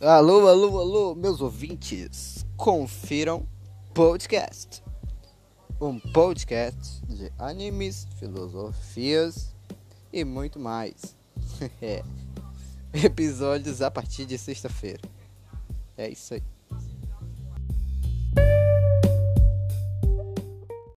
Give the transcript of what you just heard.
Alô, alô, alô, meus ouvintes, confiram podcast. Um podcast de animes, filosofias e muito mais. É. Episódios a partir de sexta-feira. É isso aí.